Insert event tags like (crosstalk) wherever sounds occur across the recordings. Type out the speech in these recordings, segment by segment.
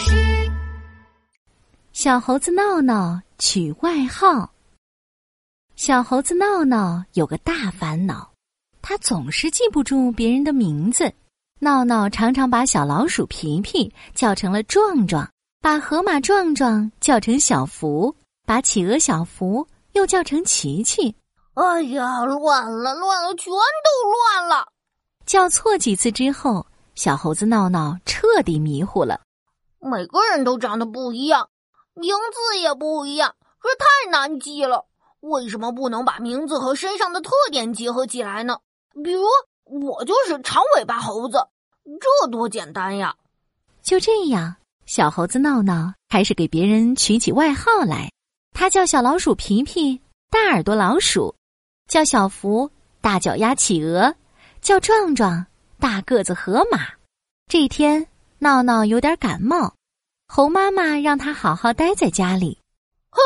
事。小猴子闹闹取外号。小猴子闹闹有个大烦恼，他总是记不住别人的名字。闹闹常常把小老鼠皮皮叫成了壮壮，把河马壮壮叫成小福，把企鹅小福又叫成琪琪。哎呀，乱了，乱了，全都乱了！叫错几次之后，小猴子闹闹彻底迷糊了。每个人都长得不一样，名字也不一样，这太难记了。为什么不能把名字和身上的特点结合起来呢？比如。我就是长尾巴猴子，这多简单呀！就这样，小猴子闹闹开始给别人取起外号来。他叫小老鼠皮皮大耳朵老鼠，叫小福大脚丫企鹅，叫壮壮大个子河马。这一天，闹闹有点感冒，猴妈妈让他好好待在家里。哼，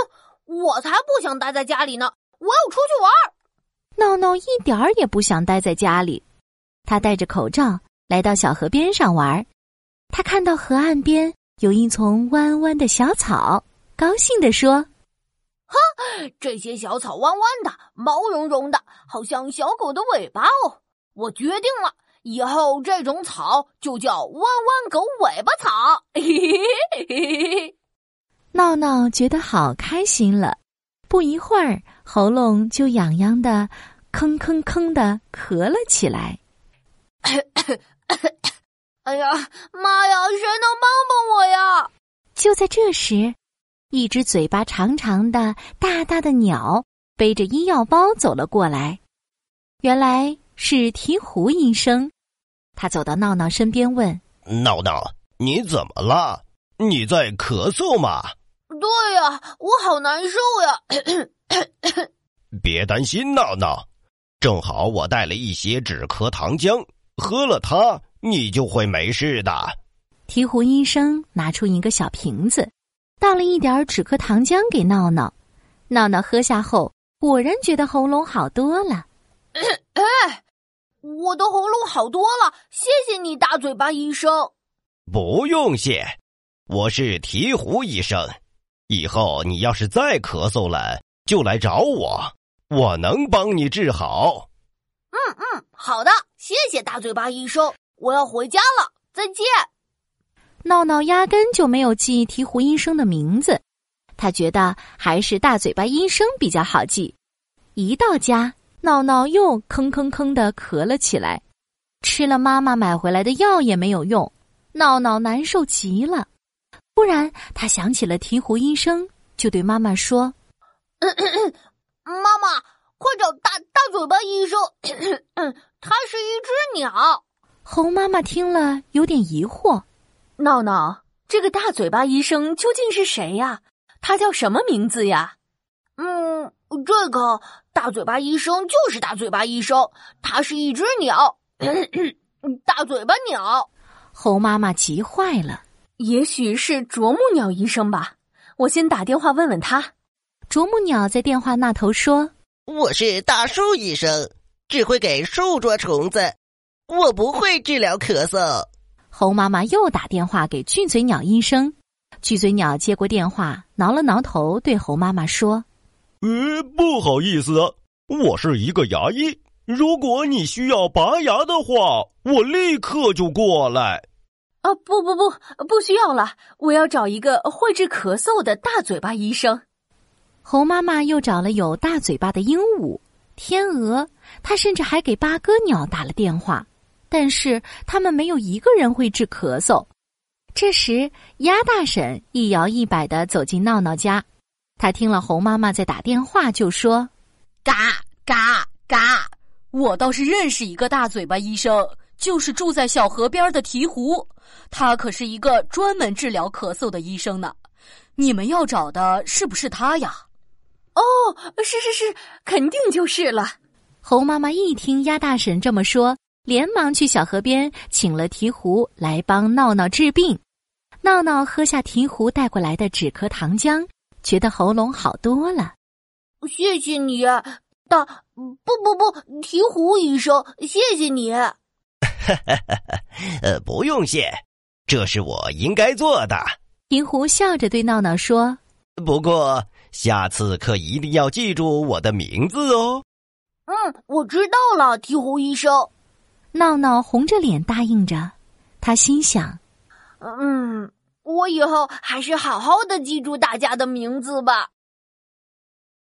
我才不想待在家里呢！我要出去玩。闹闹一点儿也不想待在家里。他戴着口罩来到小河边上玩，他看到河岸边有一丛弯弯的小草，高兴地说：“哈，这些小草弯弯的，毛茸茸的，好像小狗的尾巴哦！我决定了，以后这种草就叫弯弯狗尾巴草。(laughs) ”闹闹觉得好开心了，不一会儿喉咙就痒痒的，吭吭吭的咳了起来。(coughs) 哎呀妈呀！谁能帮帮我呀？就在这时，一只嘴巴长长的大大的鸟背着医药包走了过来。原来是鹈鹕医生。他走到闹闹身边问：“闹闹，你怎么了？你在咳嗽吗？”“对呀，我好难受呀。”“别担心，闹闹，正好我带了一些止咳糖浆。”喝了它，你就会没事的。鹈鹕医生拿出一个小瓶子，倒了一点止咳糖浆给闹闹。闹闹喝下后，果然觉得喉咙好多了。哎，(laughs) 我的喉咙好多了，谢谢你，大嘴巴医生。不用谢，我是鹈鹕医生。以后你要是再咳嗽了，就来找我，我能帮你治好。嗯嗯，好的，谢谢大嘴巴医生，我要回家了，再见。闹闹压根就没有记鹈鹕医生的名字，他觉得还是大嘴巴医生比较好记。一到家，闹闹又吭吭吭的咳了起来，吃了妈妈买回来的药也没有用，闹闹难受极了。忽然，他想起了鹈鹕医生，就对妈妈说：“ (coughs) 妈妈。”快找大大嘴巴医生，(coughs) 他是一只鸟。猴妈妈听了有点疑惑：“闹闹，这个大嘴巴医生究竟是谁呀？他叫什么名字呀？”嗯，这个大嘴巴医生就是大嘴巴医生，他是一只鸟，(coughs) 大嘴巴鸟。猴妈妈急坏了：“也许是啄木鸟医生吧？我先打电话问问他。”啄木鸟在电话那头说。我是大树医生，只会给树捉虫子，我不会治疗咳嗽。猴妈妈又打电话给巨嘴鸟医生，巨嘴鸟接过电话，挠了挠头，对猴妈妈说：“呃，不好意思，我是一个牙医，如果你需要拔牙的话，我立刻就过来。”啊，不不不，不需要了，我要找一个会治咳嗽的大嘴巴医生。猴妈妈又找了有大嘴巴的鹦鹉、天鹅，她甚至还给八哥鸟打了电话，但是他们没有一个人会治咳嗽。这时，鸭大婶一摇一摆的走进闹闹家，他听了猴妈妈在打电话，就说：“嘎嘎嘎，我倒是认识一个大嘴巴医生，就是住在小河边的鹈鹕，他可是一个专门治疗咳嗽的医生呢。你们要找的是不是他呀？”哦，是是是，肯定就是了。猴妈妈一听鸭大婶这么说，连忙去小河边请了鹈鹕来帮闹闹治病。闹闹喝下鹈鹕带过来的止咳糖浆，觉得喉咙好多了。谢谢你，大不不不，鹈鹕医生，谢谢你。哈哈哈哈呃，不用谢，这是我应该做的。鹈鹕笑着对闹闹说：“不过下次可一定要记住我的名字哦。”“嗯，我知道了，鹈鹕医生。”闹闹红着脸答应着。他心想：“嗯，我以后还是好好的记住大家的名字吧。”